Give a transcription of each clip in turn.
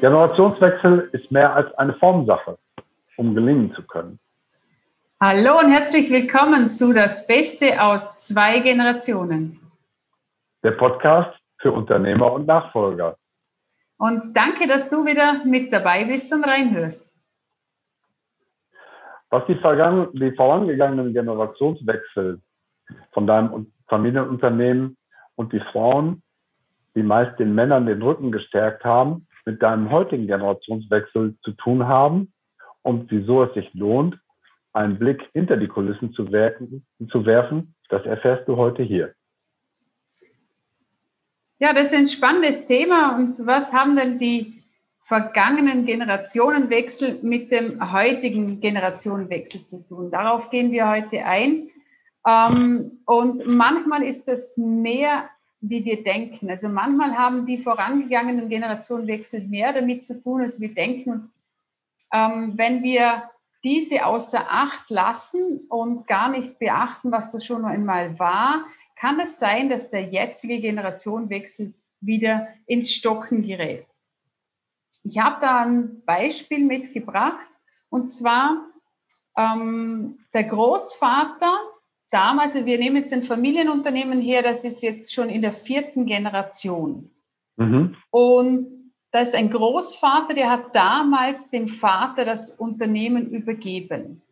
Generationswechsel ist mehr als eine Formsache, um gelingen zu können. Hallo und herzlich willkommen zu Das Beste aus zwei Generationen. Der Podcast für Unternehmer und Nachfolger. Und danke, dass du wieder mit dabei bist und reinhörst. Was die, die vorangegangenen Generationswechsel von deinem Familienunternehmen und die Frauen, die meist den Männern den Rücken gestärkt haben, mit deinem heutigen Generationswechsel zu tun haben und wieso es sich lohnt, einen Blick hinter die Kulissen zu, werken, zu werfen, das erfährst du heute hier. Ja, das ist ein spannendes Thema. Und was haben denn die vergangenen Generationenwechsel mit dem heutigen Generationenwechsel zu tun? Darauf gehen wir heute ein. Ähm, und manchmal ist das mehr wie wir denken. Also manchmal haben die vorangegangenen Generationenwechsel mehr damit zu tun, als wir denken. Ähm, wenn wir diese außer Acht lassen und gar nicht beachten, was das schon einmal war, kann es sein, dass der jetzige Generationenwechsel wieder ins Stocken gerät. Ich habe da ein Beispiel mitgebracht und zwar ähm, der Großvater damals, wir nehmen jetzt ein Familienunternehmen her, das ist jetzt schon in der vierten Generation. Mhm. Und da ist ein Großvater, der hat damals dem Vater das Unternehmen übergeben.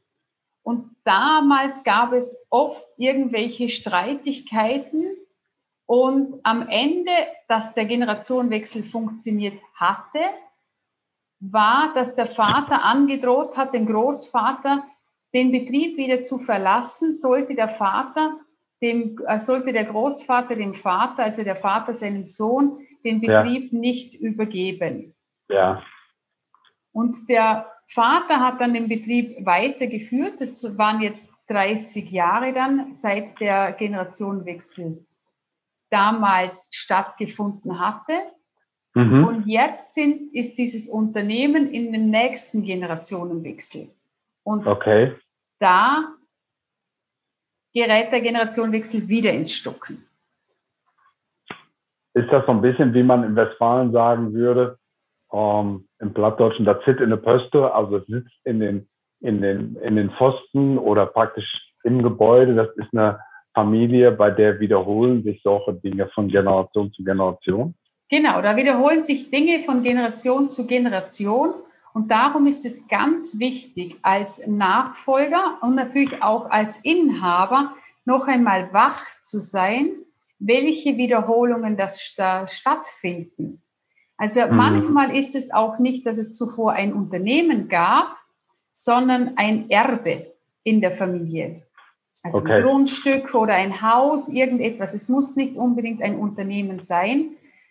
Und damals gab es oft irgendwelche Streitigkeiten. Und am Ende, dass der Generationenwechsel funktioniert hatte, war, dass der Vater angedroht hat, den Großvater, den Betrieb wieder zu verlassen, sollte der Vater, dem, äh, sollte der Großvater dem Vater, also der Vater seinem Sohn, den Betrieb ja. nicht übergeben. Ja. Und der Vater hat dann den Betrieb weitergeführt. Das waren jetzt 30 Jahre dann, seit der Generationenwechsel damals stattgefunden hatte. Mhm. Und jetzt sind, ist dieses Unternehmen in den nächsten Generationenwechsel. Und okay. da gerät der Generationenwechsel wieder ins Stocken. Ist das so ein bisschen, wie man in Westfalen sagen würde, ähm, im Plattdeutschen, das sitzt in der Pöste, also es sitzt in den, in, den, in den Pfosten oder praktisch im Gebäude. Das ist eine Familie, bei der wiederholen sich solche Dinge von Generation zu Generation. Genau, da wiederholen sich Dinge von Generation zu Generation. Und darum ist es ganz wichtig, als Nachfolger und natürlich auch als Inhaber noch einmal wach zu sein, welche Wiederholungen das stattfinden. Also mhm. manchmal ist es auch nicht, dass es zuvor ein Unternehmen gab, sondern ein Erbe in der Familie. Also okay. ein Grundstück oder ein Haus, irgendetwas. Es muss nicht unbedingt ein Unternehmen sein,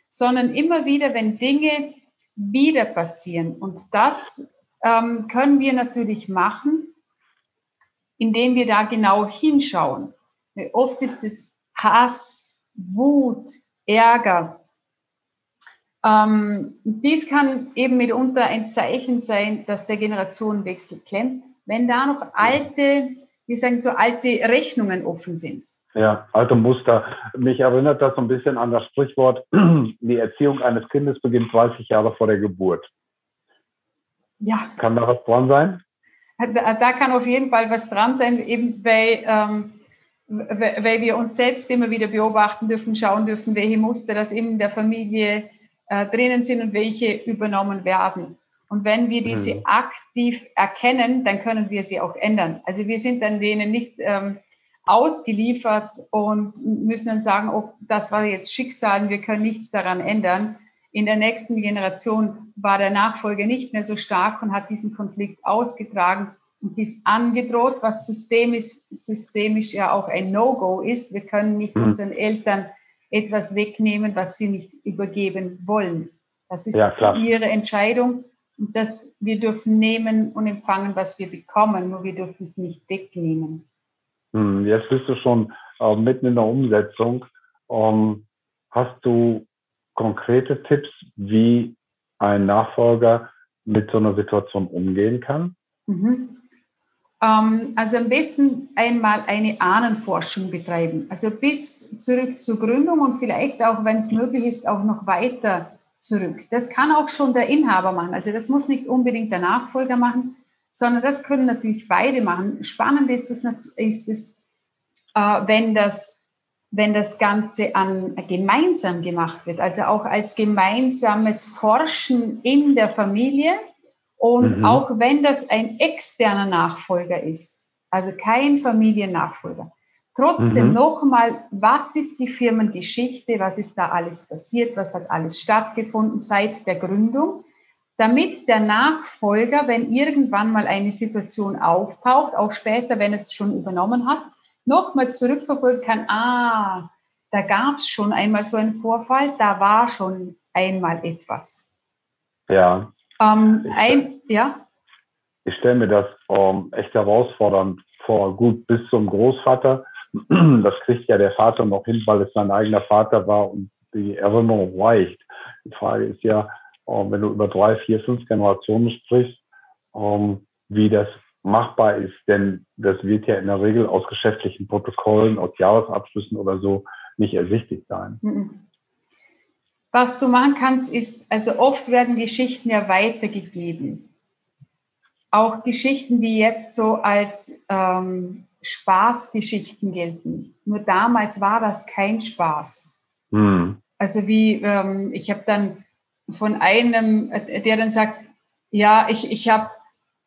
sondern immer wieder, wenn Dinge wieder passieren. Und das ähm, können wir natürlich machen, indem wir da genau hinschauen. Oft ist es Hass, Wut, Ärger. Ähm, dies kann eben mitunter ein Zeichen sein, dass der Generationenwechsel klemmt, wenn da noch alte, wir sagen so alte Rechnungen offen sind. Ja, alte Muster. Mich erinnert das so ein bisschen an das Sprichwort, die Erziehung eines Kindes beginnt 30 Jahre vor der Geburt. Ja. Kann da was dran sein? Da, da kann auf jeden Fall was dran sein, eben weil, ähm, weil wir uns selbst immer wieder beobachten dürfen, schauen dürfen, welche Muster das in der Familie äh, drinnen sind und welche übernommen werden. Und wenn wir diese hm. aktiv erkennen, dann können wir sie auch ändern. Also wir sind dann denen nicht ähm, ausgeliefert und müssen dann sagen, oh, das war jetzt Schicksal, wir können nichts daran ändern. In der nächsten Generation war der Nachfolger nicht mehr so stark und hat diesen Konflikt ausgetragen und dies angedroht, was systemisch, systemisch ja auch ein No-Go ist. Wir können nicht mhm. unseren Eltern etwas wegnehmen, was sie nicht übergeben wollen. Das ist ja, ihre Entscheidung und das, wir dürfen nehmen und empfangen, was wir bekommen, nur wir dürfen es nicht wegnehmen. Hm, jetzt bist du schon äh, mitten in der Umsetzung. Ähm, hast du konkrete Tipps, wie ein Nachfolger mit so einer Situation umgehen kann? Mhm. Ähm, also am besten einmal eine Ahnenforschung betreiben. Also bis zurück zur Gründung und vielleicht auch, wenn es möglich ist, auch noch weiter zurück. Das kann auch schon der Inhaber machen. Also das muss nicht unbedingt der Nachfolger machen, sondern das können natürlich beide machen. Spannend ist es, ist es äh, wenn, das, wenn das Ganze an, gemeinsam gemacht wird, also auch als gemeinsames Forschen in der Familie und mhm. auch wenn das ein externer Nachfolger ist, also kein Familiennachfolger. Trotzdem mhm. nochmal, was ist die Firmengeschichte? Was ist da alles passiert? Was hat alles stattgefunden seit der Gründung? Damit der Nachfolger, wenn irgendwann mal eine Situation auftaucht, auch später, wenn es schon übernommen hat, nochmal zurückverfolgen kann, ah, da gab es schon einmal so einen Vorfall, da war schon einmal etwas. Ja. Ähm, ein, ja. Ich stelle mir das ähm, echt herausfordernd vor. Gut, bis zum Großvater das kriegt ja der Vater noch hin, weil es sein eigener Vater war und die Erinnerung reicht. Die Frage ist ja, wenn du über drei, vier, fünf Generationen sprichst, ähm, wie das machbar ist, denn das wird ja in der Regel aus geschäftlichen Protokollen, aus Jahresabschlüssen oder so nicht ersichtlich sein. Mhm. Was du machen kannst, ist, also oft werden Geschichten ja weitergegeben. Auch Geschichten, die jetzt so als ähm, Spaßgeschichten gelten. Nur damals war das kein Spaß. Mhm. Also wie, ähm, ich habe dann von einem, der dann sagt, ja, ich, ich habe,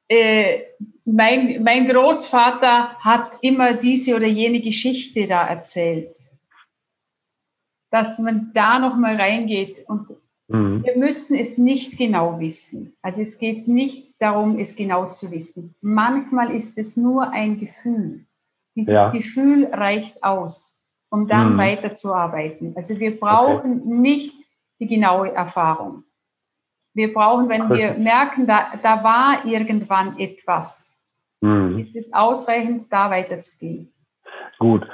äh, mein, mein Großvater hat immer diese oder jene Geschichte da erzählt. Dass man da nochmal reingeht und mhm. wir müssen es nicht genau wissen. Also es geht nicht darum, es genau zu wissen. Manchmal ist es nur ein Gefühl. Dieses ja. Gefühl reicht aus, um dann mhm. weiterzuarbeiten. Also wir brauchen okay. nicht die genaue Erfahrung. Wir brauchen, wenn wir merken, da, da war irgendwann etwas, mhm. ist es ausreichend, da weiterzugehen. Gut.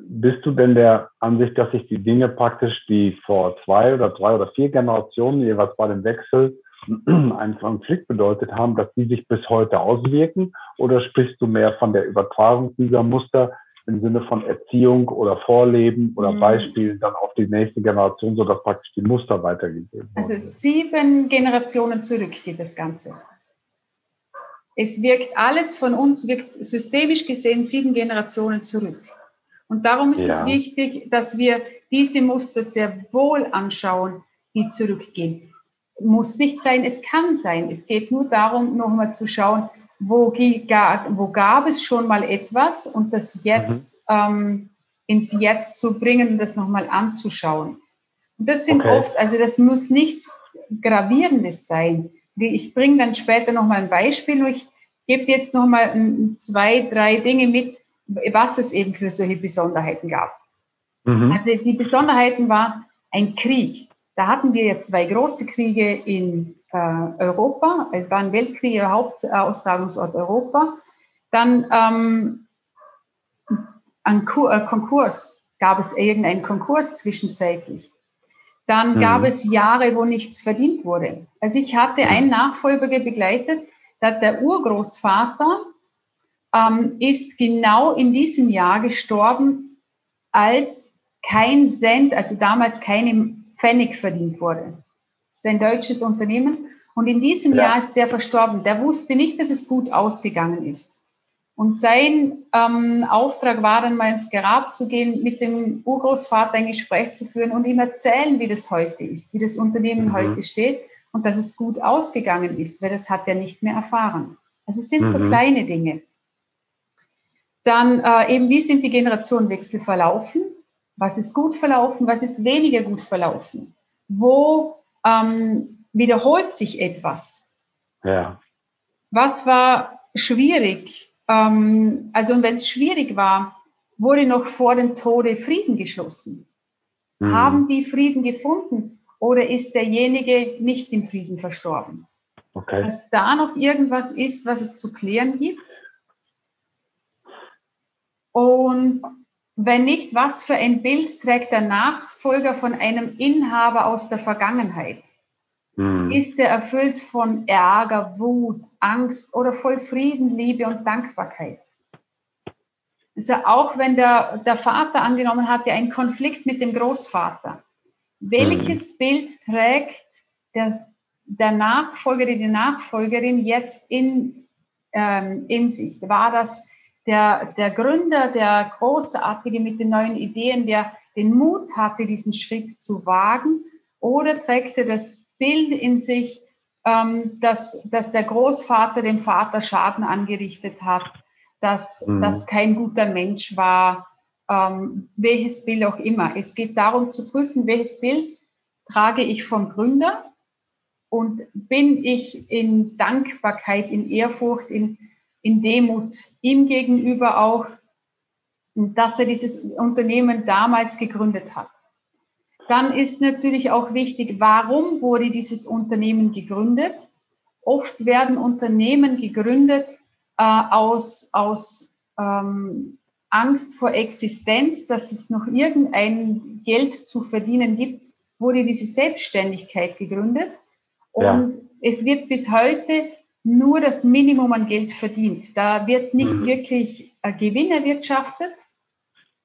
Bist du denn der Ansicht, dass sich die Dinge praktisch, die vor zwei oder drei oder vier Generationen jeweils bei dem Wechsel einen Konflikt bedeutet haben, dass die sich bis heute auswirken? Oder sprichst du mehr von der Übertragung dieser Muster im Sinne von Erziehung oder Vorleben oder mhm. Beispielen dann auf die nächste Generation, sodass praktisch die Muster weitergegeben werden? Also sieben Generationen zurück geht das Ganze. Es wirkt alles von uns, wirkt systemisch gesehen sieben Generationen zurück. Und darum ist ja. es wichtig, dass wir diese Muster sehr wohl anschauen, die zurückgehen muss nicht sein, es kann sein. Es geht nur darum, nochmal zu schauen, wo, wo, gab es schon mal etwas und das jetzt mhm. ähm, ins Jetzt zu bringen und das nochmal anzuschauen. Und das sind okay. oft, also das muss nichts Gravierendes sein. Ich bringe dann später nochmal ein Beispiel, ich gebe jetzt nochmal zwei, drei Dinge mit, was es eben für solche Besonderheiten gab. Mhm. Also die Besonderheiten war ein Krieg. Da hatten wir ja zwei große Kriege in Europa. Es waren Weltkriege, Hauptaustragungsort Europa. Dann ähm, ein äh, Konkurs, gab es irgendeinen Konkurs zwischenzeitlich. Dann mhm. gab es Jahre, wo nichts verdient wurde. Also ich hatte einen mhm. Nachfolger begleitet, dass der Urgroßvater ähm, ist genau in diesem Jahr gestorben, als kein Cent, also damals keine Pfennig verdient wurde. Ist ein deutsches Unternehmen. Und in diesem ja. Jahr ist der verstorben. Der wusste nicht, dass es gut ausgegangen ist. Und sein ähm, Auftrag war dann mal ins Grab zu gehen, mit dem Urgroßvater ein Gespräch zu führen und ihm erzählen, wie das heute ist, wie das Unternehmen mhm. heute steht und dass es gut ausgegangen ist, weil das hat er nicht mehr erfahren. Also es sind mhm. so kleine Dinge. Dann äh, eben, wie sind die Generationenwechsel verlaufen? Was ist gut verlaufen? Was ist weniger gut verlaufen? Wo ähm, wiederholt sich etwas? Ja. Was war schwierig? Ähm, also, wenn es schwierig war, wurde noch vor dem Tode Frieden geschlossen. Mhm. Haben die Frieden gefunden oder ist derjenige nicht im Frieden verstorben? Okay. Dass da noch irgendwas ist, was es zu klären gibt. Und wenn nicht, was für ein Bild trägt der Nachfolger von einem Inhaber aus der Vergangenheit? Mhm. Ist er erfüllt von Ärger, Wut, Angst oder voll Frieden, Liebe und Dankbarkeit? Also auch wenn der, der Vater angenommen hat, ja einen Konflikt mit dem Großvater, Welches mhm. Bild trägt der, der Nachfolger, die Nachfolgerin jetzt in, ähm, in sich? War das der, der Gründer, der Großartige mit den neuen Ideen, der den Mut hatte, diesen Schritt zu wagen? Oder trägt er das Bild in sich, ähm, dass, dass der Großvater dem Vater Schaden angerichtet hat, dass mhm. das kein guter Mensch war, ähm, welches Bild auch immer. Es geht darum zu prüfen, welches Bild trage ich vom Gründer und bin ich in Dankbarkeit, in Ehrfurcht, in, in Demut ihm gegenüber auch, dass er dieses Unternehmen damals gegründet hat. Dann ist natürlich auch wichtig, warum wurde dieses Unternehmen gegründet? Oft werden Unternehmen gegründet äh, aus, aus ähm, Angst vor Existenz, dass es noch irgendein Geld zu verdienen gibt, wurde diese Selbstständigkeit gegründet. Und ja. es wird bis heute nur das Minimum an Geld verdient. Da wird nicht mhm. wirklich Gewinn erwirtschaftet,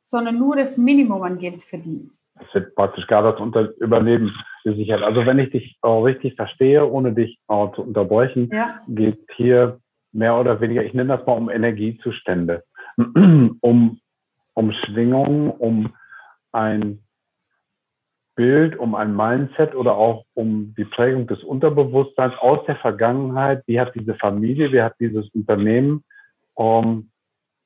sondern nur das Minimum an Geld verdient. Es wird praktisch gar das Unter Überleben gesichert. Also wenn ich dich auch richtig verstehe, ohne dich auch zu unterbrechen, ja. geht hier mehr oder weniger, ich nenne das mal um Energiezustände, um, um Schwingungen, um ein Bild, um ein Mindset oder auch um die Prägung des Unterbewusstseins aus der Vergangenheit. Wie hat diese Familie, wie hat dieses Unternehmen um,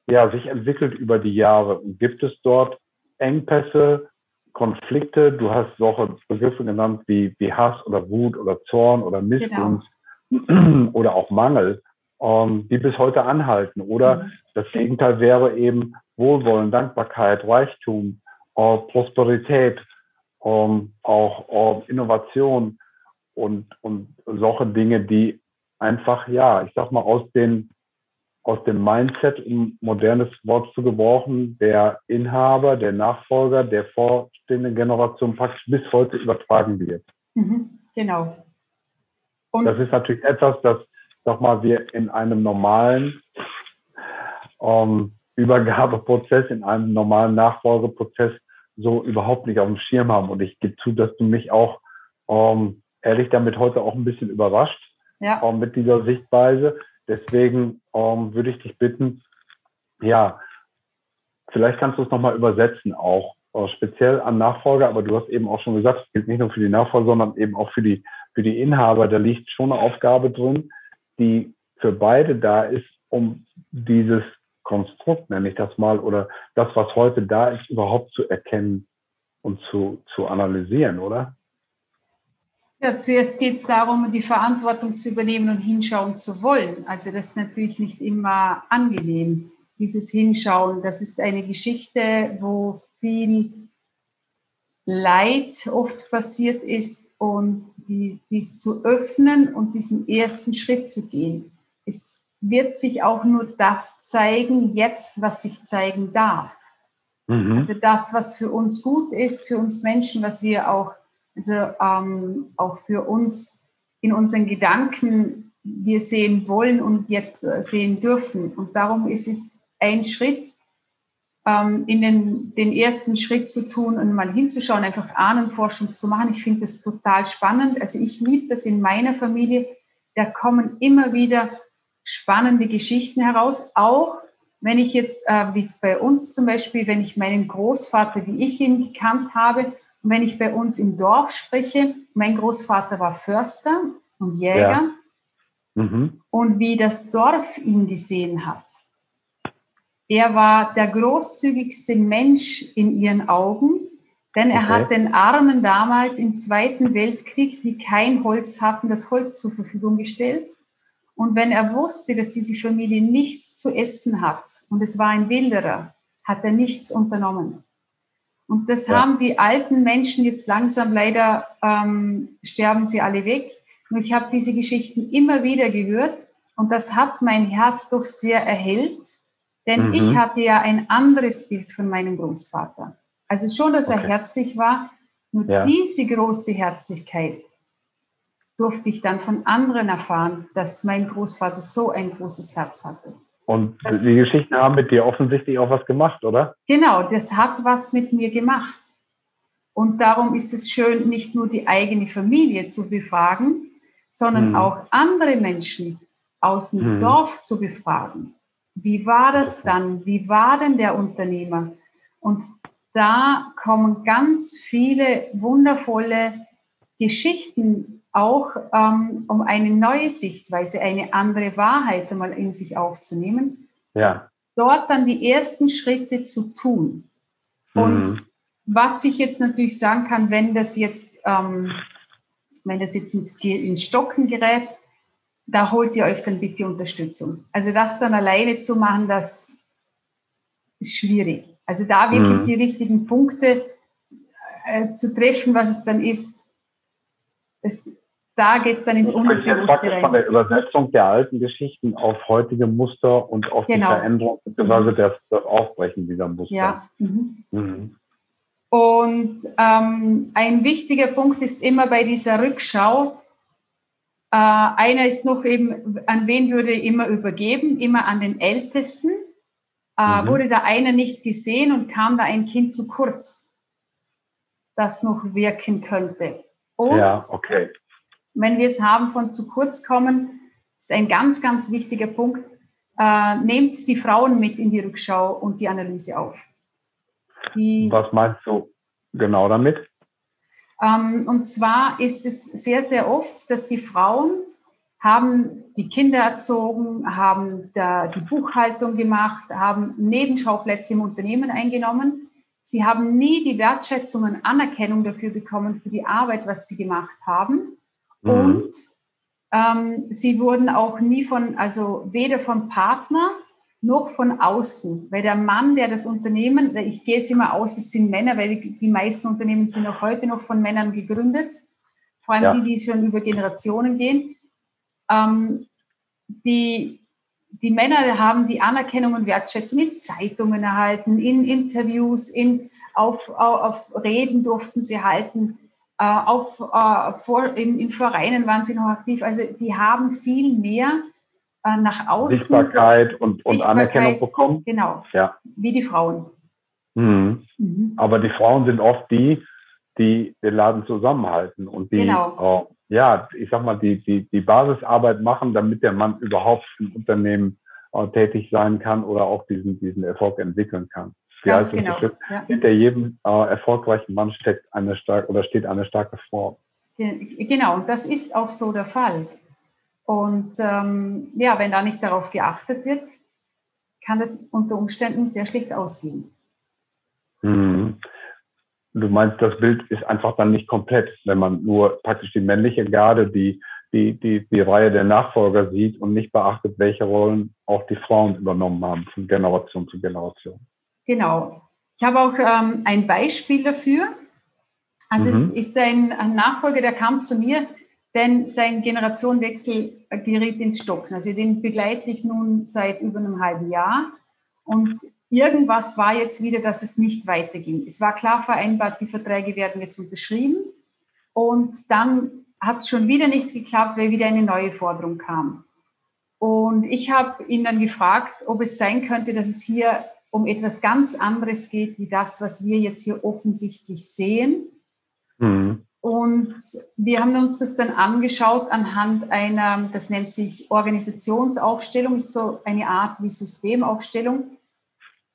ja, sich entwickelt über die Jahre? Und gibt es dort Engpässe, Konflikte, du hast solche Begriffe genannt wie, wie Hass oder Wut oder Zorn oder Missgunst genau. oder auch Mangel, ähm, die bis heute anhalten. Oder mhm. das Gegenteil wäre eben Wohlwollen, Dankbarkeit, Reichtum, äh, Prosperität, ähm, auch äh, Innovation und, und solche Dinge, die einfach, ja, ich sag mal, aus den aus dem Mindset, um modernes Wort zu gebrauchen, der Inhaber, der Nachfolger, der vorstehenden Generation praktisch bis heute übertragen wird. Mhm, genau. Und das ist natürlich etwas, das, sag mal, wir in einem normalen ähm, Übergabeprozess, in einem normalen Nachfolgeprozess so überhaupt nicht auf dem Schirm haben. Und ich gebe zu, dass du mich auch ähm, ehrlich damit heute auch ein bisschen überrascht ja. ähm, mit dieser Sichtweise. Deswegen ähm, würde ich dich bitten, ja, vielleicht kannst du es nochmal übersetzen auch, äh, speziell an Nachfolger, aber du hast eben auch schon gesagt, es gilt nicht nur für die Nachfolger, sondern eben auch für die, für die Inhaber. Da liegt schon eine Aufgabe drin, die für beide da ist, um dieses Konstrukt, nenne ich das mal, oder das, was heute da ist, überhaupt zu erkennen und zu, zu analysieren, oder? Ja, zuerst geht es darum, die Verantwortung zu übernehmen und hinschauen zu wollen. Also das ist natürlich nicht immer angenehm, dieses Hinschauen. Das ist eine Geschichte, wo viel Leid oft passiert ist und die, dies zu öffnen und diesen ersten Schritt zu gehen. Es wird sich auch nur das zeigen jetzt, was sich zeigen darf. Mhm. Also das, was für uns gut ist, für uns Menschen, was wir auch also ähm, auch für uns in unseren Gedanken wir sehen wollen und jetzt äh, sehen dürfen. Und darum ist es ein Schritt, ähm, in den, den ersten Schritt zu tun und mal hinzuschauen, einfach Ahnenforschung zu machen. Ich finde das total spannend. Also ich liebe das in meiner Familie. Da kommen immer wieder spannende Geschichten heraus, auch wenn ich jetzt, äh, wie es bei uns zum Beispiel, wenn ich meinen Großvater, wie ich ihn gekannt habe, und wenn ich bei uns im Dorf spreche, mein Großvater war Förster und Jäger. Ja. Mhm. Und wie das Dorf ihn gesehen hat. Er war der großzügigste Mensch in ihren Augen, denn er okay. hat den Armen damals im Zweiten Weltkrieg, die kein Holz hatten, das Holz zur Verfügung gestellt. Und wenn er wusste, dass diese Familie nichts zu essen hat, und es war ein Wilderer, hat er nichts unternommen. Und das ja. haben die alten Menschen jetzt langsam leider, ähm, sterben sie alle weg. Und ich habe diese Geschichten immer wieder gehört und das hat mein Herz doch sehr erhellt, denn mhm. ich hatte ja ein anderes Bild von meinem Großvater. Also schon, dass okay. er herzlich war, nur ja. diese große Herzlichkeit durfte ich dann von anderen erfahren, dass mein Großvater so ein großes Herz hatte. Und das, die Geschichten haben mit dir offensichtlich auch was gemacht, oder? Genau, das hat was mit mir gemacht. Und darum ist es schön, nicht nur die eigene Familie zu befragen, sondern mhm. auch andere Menschen aus dem mhm. Dorf zu befragen. Wie war das dann? Wie war denn der Unternehmer? Und da kommen ganz viele wundervolle Geschichten auch, ähm, um eine neue Sichtweise, eine andere Wahrheit einmal in sich aufzunehmen. Ja. Dort dann die ersten Schritte zu tun. Und mhm. was ich jetzt natürlich sagen kann, wenn das jetzt, ähm, wenn das jetzt ins, ins Stocken gerät, da holt ihr euch dann bitte Unterstützung. Also das dann alleine zu machen, das ist schwierig. Also da wirklich mhm. die richtigen Punkte äh, zu treffen, was es dann ist, das, da geht es dann ins Unbewusste rein. Von der Übersetzung der alten Geschichten auf heutige Muster und auf genau. die Veränderung bzw. Das, das Aufbrechen dieser Muster. Ja. Mhm. Mhm. Und ähm, ein wichtiger Punkt ist immer bei dieser Rückschau, äh, einer ist noch eben, an wen würde immer übergeben? Immer an den Ältesten. Äh, mhm. Wurde da einer nicht gesehen und kam da ein Kind zu kurz, das noch wirken könnte. Und ja, okay. Wenn wir es haben von zu kurz kommen, ist ein ganz, ganz wichtiger Punkt. Äh, nehmt die Frauen mit in die Rückschau und die Analyse auf. Die, Was meinst du genau damit? Ähm, und zwar ist es sehr, sehr oft, dass die Frauen haben die Kinder erzogen, haben da die Buchhaltung gemacht, haben Nebenschauplätze im Unternehmen eingenommen. Sie haben nie die Wertschätzung und Anerkennung dafür bekommen, für die Arbeit, was sie gemacht haben. Mhm. Und ähm, sie wurden auch nie von, also weder vom Partner noch von außen. Weil der Mann, der das Unternehmen, ich gehe jetzt immer aus, es sind Männer, weil die meisten Unternehmen sind auch heute noch von Männern gegründet, vor allem ja. die, die schon über Generationen gehen. Ähm, die, die Männer haben die Anerkennung und Wertschätzung in Zeitungen erhalten, in Interviews, in, auf, auf, Reden durften sie halten, auf, äh, vor, in, in Vereinen waren sie noch aktiv. Also die haben viel mehr äh, nach außen. Sichtbarkeit und, Sichtbarkeit, und Anerkennung bekommen. Genau. Ja. Wie die Frauen. Mhm. Mhm. Aber die Frauen sind oft die, die den Laden zusammenhalten und die, genau. äh, ja, ich sag mal, die, die, die Basisarbeit machen, damit der Mann überhaupt im Unternehmen äh, tätig sein kann oder auch diesen, diesen Erfolg entwickeln kann. Ganz genau. Ja. Hinter jedem äh, erfolgreichen Mann steckt eine starke oder steht eine starke Frau. Genau, das ist auch so der Fall. Und ähm, ja, wenn da nicht darauf geachtet wird, kann das unter Umständen sehr schlecht ausgehen. Mhm. Du meinst, das Bild ist einfach dann nicht komplett, wenn man nur praktisch die männliche Garde, die, die, die, die Reihe der Nachfolger sieht und nicht beachtet, welche Rollen auch die Frauen übernommen haben von Generation zu Generation. Genau. Ich habe auch ähm, ein Beispiel dafür. Also mhm. es ist ein, ein Nachfolger, der kam zu mir, denn sein Generationenwechsel geriet ins Stocken. Also den begleite ich nun seit über einem halben Jahr. Und irgendwas war jetzt wieder, dass es nicht weiterging. Es war klar vereinbart, die Verträge werden jetzt unterschrieben. Und dann hat es schon wieder nicht geklappt, weil wieder eine neue Forderung kam. Und ich habe ihn dann gefragt, ob es sein könnte, dass es hier um etwas ganz anderes geht, wie das, was wir jetzt hier offensichtlich sehen. Mhm. Und wir haben uns das dann angeschaut anhand einer, das nennt sich Organisationsaufstellung, ist so eine Art wie Systemaufstellung.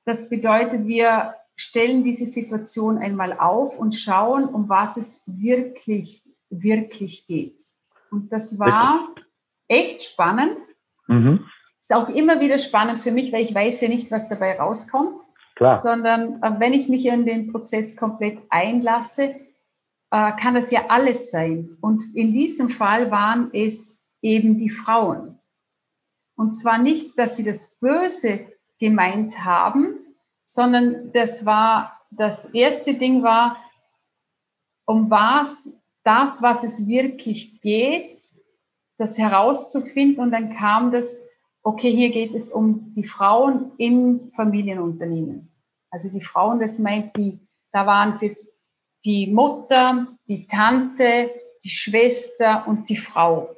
Das bedeutet, wir stellen diese Situation einmal auf und schauen, um was es wirklich, wirklich geht. Und das war echt spannend. Mhm. Ist auch immer wieder spannend für mich, weil ich weiß ja nicht, was dabei rauskommt. Klar. Sondern äh, wenn ich mich in den Prozess komplett einlasse, äh, kann das ja alles sein. Und in diesem Fall waren es eben die Frauen. Und zwar nicht, dass sie das Böse gemeint haben, sondern das war, das erste Ding war, um was, das, was es wirklich geht, das herauszufinden. Und dann kam das, okay, hier geht es um die Frauen in Familienunternehmen. Also die Frauen, das meint die, da waren es jetzt die Mutter, die Tante, die Schwester und die Frau,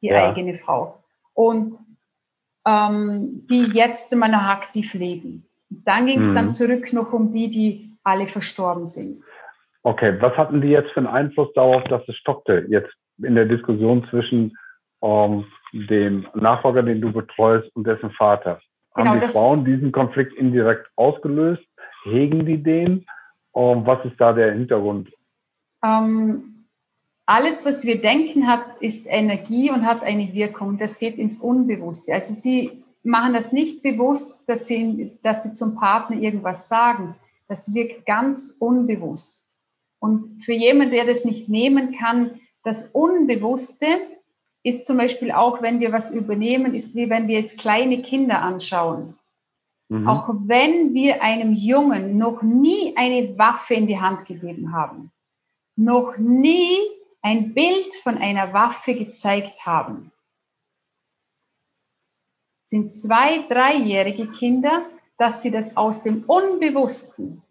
die ja. eigene Frau. Und ähm, die jetzt immer noch aktiv leben. Und dann ging es mhm. dann zurück noch um die, die alle verstorben sind. Okay, was hatten die jetzt für einen Einfluss darauf, dass es stockte, jetzt in der Diskussion zwischen ähm, dem Nachfolger, den du betreust, und dessen Vater? Genau, Haben die Frauen diesen Konflikt indirekt ausgelöst? Hegen die den? Ähm, was ist da der Hintergrund? Ähm, alles, was wir denken, hat, ist Energie und hat eine Wirkung. Das geht ins Unbewusste. Also sie machen das nicht bewusst, dass sie, dass sie zum Partner irgendwas sagen. Das wirkt ganz unbewusst. Und für jemanden, der das nicht nehmen kann, das Unbewusste ist zum Beispiel auch, wenn wir was übernehmen, ist wie wenn wir jetzt kleine Kinder anschauen. Mhm. Auch wenn wir einem Jungen noch nie eine Waffe in die Hand gegeben haben, noch nie ein Bild von einer Waffe gezeigt haben, sind zwei, dreijährige Kinder, dass sie das aus dem Unbewussten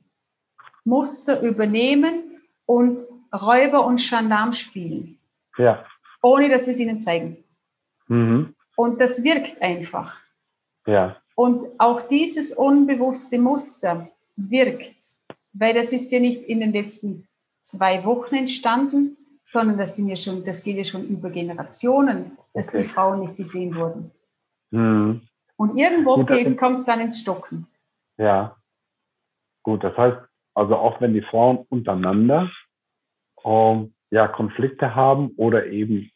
Muster übernehmen und Räuber und Gendarm spielen. Ja. Ohne dass wir es ihnen zeigen. Mhm. Und das wirkt einfach. Ja. Und auch dieses unbewusste Muster wirkt, weil das ist ja nicht in den letzten zwei Wochen entstanden, sondern das sind ja schon, das geht ja schon über Generationen, dass okay. die Frauen nicht gesehen wurden. Mhm. Und irgendwo kommt es dann ins Stocken. Ja. Gut, das heißt, also auch wenn die Frauen untereinander ähm, ja, Konflikte haben oder eben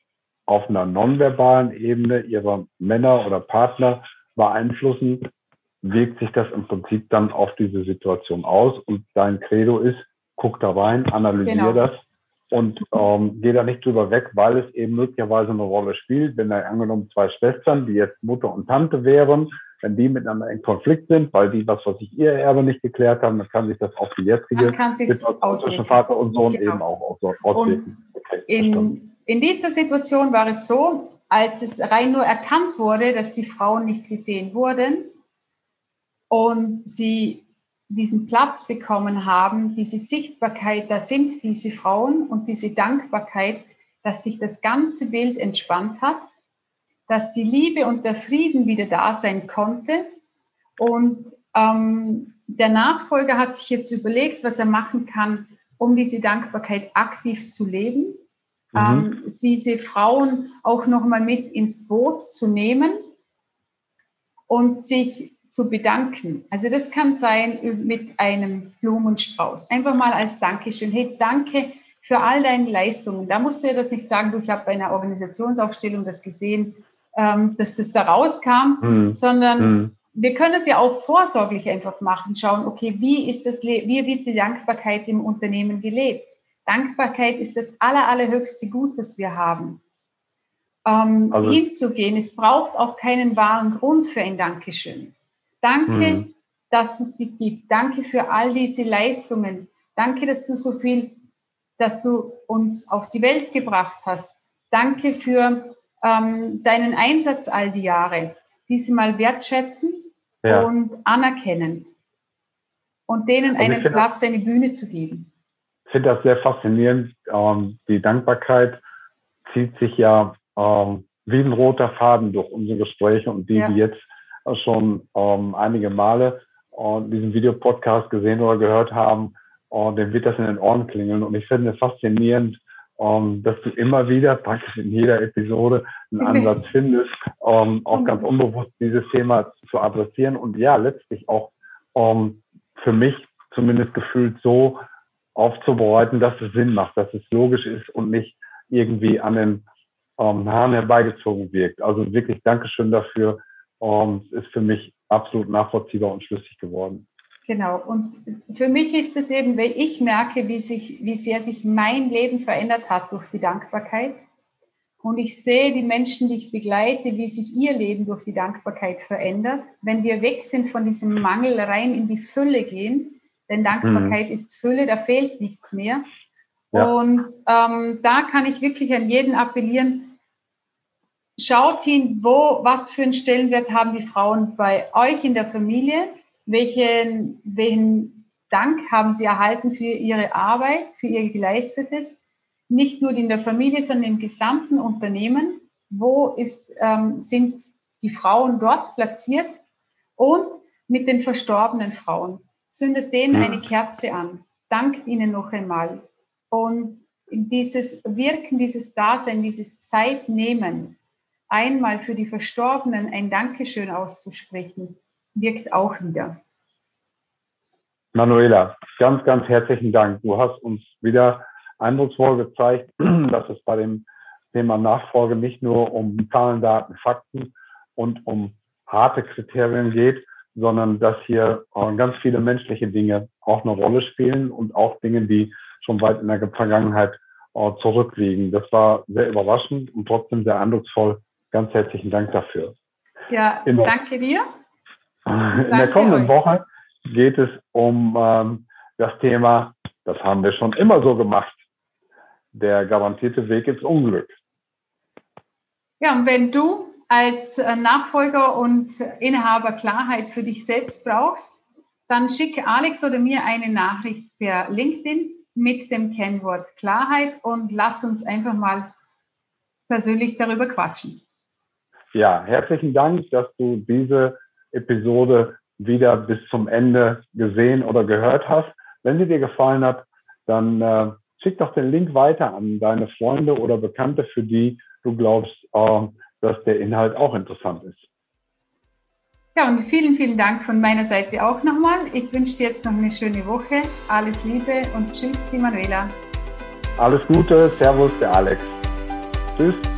auf einer nonverbalen Ebene ihre Männer oder Partner beeinflussen, wirkt sich das im Prinzip dann auf diese Situation aus. Und dein Credo ist, guck da rein, analysiere genau. das und ähm, geh da nicht drüber weg, weil es eben möglicherweise eine Rolle spielt. Wenn da angenommen zwei Schwestern, die jetzt Mutter und Tante wären, wenn die miteinander in Konflikt sind, weil die was, was ich ihr Erbe nicht geklärt haben, dann kann sich das auf die jetzige zwischen Vater und Sohn genau. eben auch auswirken. Okay, in, in dieser Situation war es so, als es rein nur erkannt wurde, dass die Frauen nicht gesehen wurden und sie diesen Platz bekommen haben, diese Sichtbarkeit, da sind diese Frauen und diese Dankbarkeit, dass sich das ganze Bild entspannt hat dass die Liebe und der Frieden wieder da sein konnte. Und ähm, der Nachfolger hat sich jetzt überlegt, was er machen kann, um diese Dankbarkeit aktiv zu leben. Mhm. Ähm, diese Frauen auch nochmal mit ins Boot zu nehmen und sich zu bedanken. Also das kann sein mit einem Blumenstrauß. Einfach mal als Dankeschön. Hey, danke für all deine Leistungen. Da musst du ja das nicht sagen, du, ich habe bei einer Organisationsaufstellung das gesehen, ähm, dass das da rauskam, mhm. sondern mhm. wir können es ja auch vorsorglich einfach machen, schauen, okay, wie ist das, wie wird die Dankbarkeit im Unternehmen gelebt? Dankbarkeit ist das aller, allerhöchste Gut, das wir haben. Ähm, also, hinzugehen, es braucht auch keinen wahren Grund für ein Dankeschön. Danke, mhm. dass es dich gibt. Danke für all diese Leistungen. Danke, dass du so viel, dass du uns auf die Welt gebracht hast. Danke für ähm, deinen Einsatz all die Jahre, diese mal wertschätzen ja. und anerkennen und denen also einen Platz, eine Bühne zu geben. Ich finde das sehr faszinierend. Ähm, die Dankbarkeit zieht sich ja ähm, wie ein roter Faden durch unsere Gespräche und die, ja. die jetzt schon ähm, einige Male äh, diesen Videopodcast gesehen oder gehört haben, äh, dem wird das in den Ohren klingeln. Und ich finde es faszinierend, um, ähm, dass du immer wieder praktisch in jeder Episode einen Ansatz findest, um, ähm, auch ganz unbewusst dieses Thema zu adressieren und ja, letztlich auch um, ähm, für mich zumindest gefühlt so aufzubereiten, dass es Sinn macht, dass es logisch ist und nicht irgendwie an den um, Haaren herbeigezogen wirkt. Also wirklich Dankeschön dafür. Um, ist für mich absolut nachvollziehbar und schlüssig geworden. Genau. Und für mich ist es eben, weil ich merke, wie, sich, wie sehr sich mein Leben verändert hat durch die Dankbarkeit. Und ich sehe die Menschen, die ich begleite, wie sich ihr Leben durch die Dankbarkeit verändert. Wenn wir weg sind von diesem Mangel rein in die Fülle gehen, denn Dankbarkeit mhm. ist Fülle, da fehlt nichts mehr. Ja. Und ähm, da kann ich wirklich an jeden appellieren, schaut hin, wo, was für einen Stellenwert haben die Frauen bei euch in der Familie welchen, welchen Dank haben Sie erhalten für Ihre Arbeit, für Ihr Geleistetes? Nicht nur in der Familie, sondern im gesamten Unternehmen. Wo ist, ähm, sind die Frauen dort platziert? Und mit den verstorbenen Frauen. Zündet denen eine Kerze an. dankt ihnen noch einmal. Und dieses Wirken, dieses Dasein, dieses Zeitnehmen, einmal für die Verstorbenen ein Dankeschön auszusprechen, wirkt auch wieder. Manuela, ganz, ganz herzlichen Dank. Du hast uns wieder eindrucksvoll gezeigt, dass es bei dem Thema Nachfolge nicht nur um Zahlen, Daten, Fakten und um harte Kriterien geht, sondern dass hier ganz viele menschliche Dinge auch eine Rolle spielen und auch Dinge, die schon weit in der Vergangenheit zurückliegen. Das war sehr überraschend und trotzdem sehr eindrucksvoll. Ganz herzlichen Dank dafür. Ja, in, danke dir. In der kommenden euch. Woche geht es um ähm, das Thema, das haben wir schon immer so gemacht, der garantierte Weg ins Unglück. Ja, und wenn du als äh, Nachfolger und Inhaber Klarheit für dich selbst brauchst, dann schick Alex oder mir eine Nachricht per LinkedIn mit dem Kennwort Klarheit und lass uns einfach mal persönlich darüber quatschen. Ja, herzlichen Dank, dass du diese Episode wieder bis zum Ende gesehen oder gehört hast. Wenn sie dir gefallen hat, dann äh, schick doch den Link weiter an deine Freunde oder Bekannte, für die du glaubst, äh, dass der Inhalt auch interessant ist. Ja, und vielen, vielen Dank von meiner Seite auch nochmal. Ich wünsche dir jetzt noch eine schöne Woche. Alles Liebe und tschüss, Manuela. Alles Gute, Servus, der Alex. Tschüss.